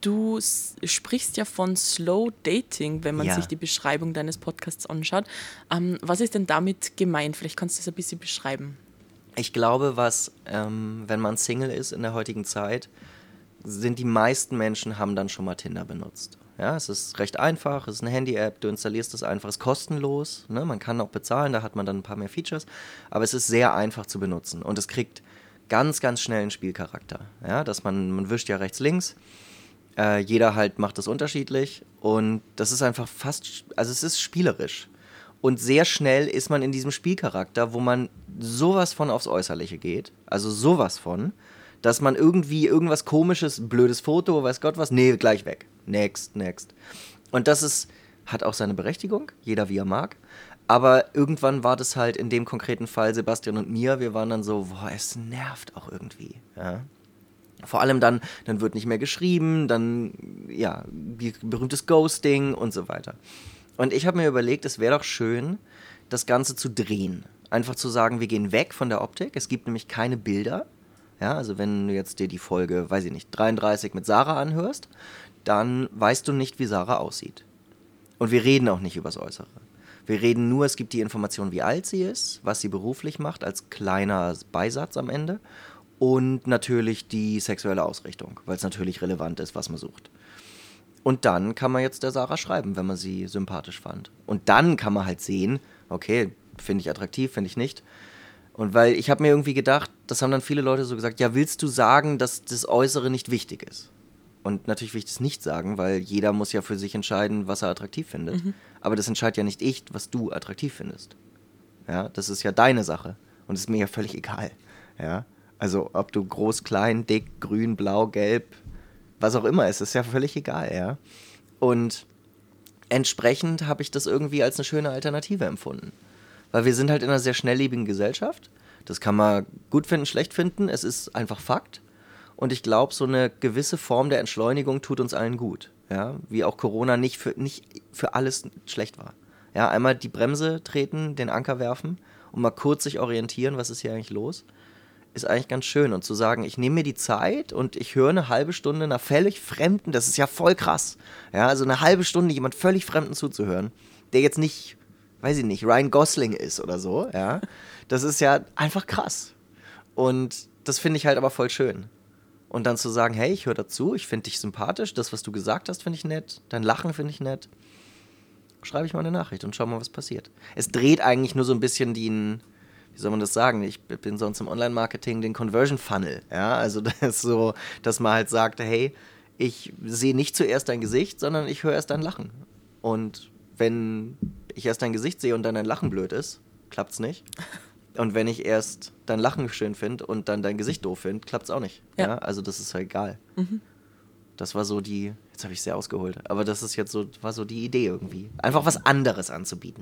Du sprichst ja von Slow Dating, wenn man Ja. sich die Beschreibung deines Podcasts anschaut. Ähm, was ist denn damit gemeint? Vielleicht kannst du das ein bisschen beschreiben. Ich glaube, was, ähm, wenn man Single ist in der heutigen Zeit, sind die meisten Menschen haben dann schon mal Tinder benutzt. Ja, es ist recht einfach, es ist eine Handy-App, du installierst es einfach, es ist kostenlos, ne? man kann auch bezahlen, da hat man dann ein paar mehr Features, aber es ist sehr einfach zu benutzen und es kriegt ganz, ganz schnell einen Spielcharakter. Ja, dass man, man wischt ja rechts, links, äh, jeder halt macht das unterschiedlich und das ist einfach fast, also es ist spielerisch. Und sehr schnell ist man in diesem Spielcharakter, wo man sowas von aufs Äußerliche geht, also sowas von, dass man irgendwie irgendwas komisches, blödes Foto, weiß Gott was, nee, gleich weg. Next, next. Und das ist, hat auch seine Berechtigung, jeder wie er mag. Aber irgendwann war das halt in dem konkreten Fall Sebastian und mir, wir waren dann so, boah, es nervt auch irgendwie. Ja. Vor allem dann, dann wird nicht mehr geschrieben, dann, ja, berühmtes Ghosting und so weiter. Und ich habe mir überlegt, es wäre doch schön, das Ganze zu drehen. Einfach zu sagen, wir gehen weg von der Optik. Es gibt nämlich keine Bilder. Ja, also wenn du jetzt dir die Folge, weiß ich nicht, 33 mit Sarah anhörst, dann weißt du nicht, wie Sarah aussieht. Und wir reden auch nicht übers Äußere. Wir reden nur, es gibt die Information, wie alt sie ist, was sie beruflich macht, als kleiner Beisatz am Ende. Und natürlich die sexuelle Ausrichtung, weil es natürlich relevant ist, was man sucht. Und dann kann man jetzt der Sarah schreiben, wenn man sie sympathisch fand. Und dann kann man halt sehen, okay, finde ich attraktiv, finde ich nicht. Und weil ich habe mir irgendwie gedacht, das haben dann viele Leute so gesagt, ja, willst du sagen, dass das Äußere nicht wichtig ist? Und natürlich will ich das nicht sagen, weil jeder muss ja für sich entscheiden, was er attraktiv findet. Aber das entscheidet ja nicht ich, was du attraktiv findest. Ja, das ist ja deine Sache. Und es ist mir ja völlig egal. Ja, also ob du groß, klein, dick, grün, blau, gelb, was auch immer, es ist ja völlig egal, ja. Und entsprechend habe ich das irgendwie als eine schöne Alternative empfunden. Weil wir sind halt in einer sehr schnelllebigen Gesellschaft. Das kann man gut finden, schlecht finden. Es ist einfach Fakt. Und ich glaube, so eine gewisse Form der Entschleunigung tut uns allen gut. Ja? Wie auch Corona nicht für, nicht für alles schlecht war. Ja, einmal die Bremse treten, den Anker werfen und mal kurz sich orientieren, was ist hier eigentlich los, ist eigentlich ganz schön. Und zu sagen, ich nehme mir die Zeit und ich höre eine halbe Stunde einer völlig Fremden, das ist ja voll krass. Ja, also eine halbe Stunde jemand völlig Fremden zuzuhören, der jetzt nicht, weiß ich nicht, Ryan Gosling ist oder so, ja, das ist ja einfach krass. Und das finde ich halt aber voll schön. Und dann zu sagen, hey, ich höre dazu, ich finde dich sympathisch, das, was du gesagt hast, finde ich nett, dein Lachen finde ich nett. Schreibe ich mal eine Nachricht und schau mal, was passiert. Es dreht eigentlich nur so ein bisschen den, wie soll man das sagen? Ich bin sonst im Online-Marketing den Conversion Funnel. Ja, also das ist so, dass man halt sagt, hey, ich sehe nicht zuerst dein Gesicht, sondern ich höre erst dein Lachen. Und wenn ich erst dein Gesicht sehe und dann dein Lachen blöd ist, klappt's nicht. Und wenn ich erst dein Lachen schön finde und dann dein Gesicht doof finde, klappt's auch nicht. Ja. Ja. also das ist halt egal. Das war so die, jetzt habe ich sehr ausgeholt, aber das ist jetzt so, war so die Idee irgendwie. Einfach was anderes anzubieten.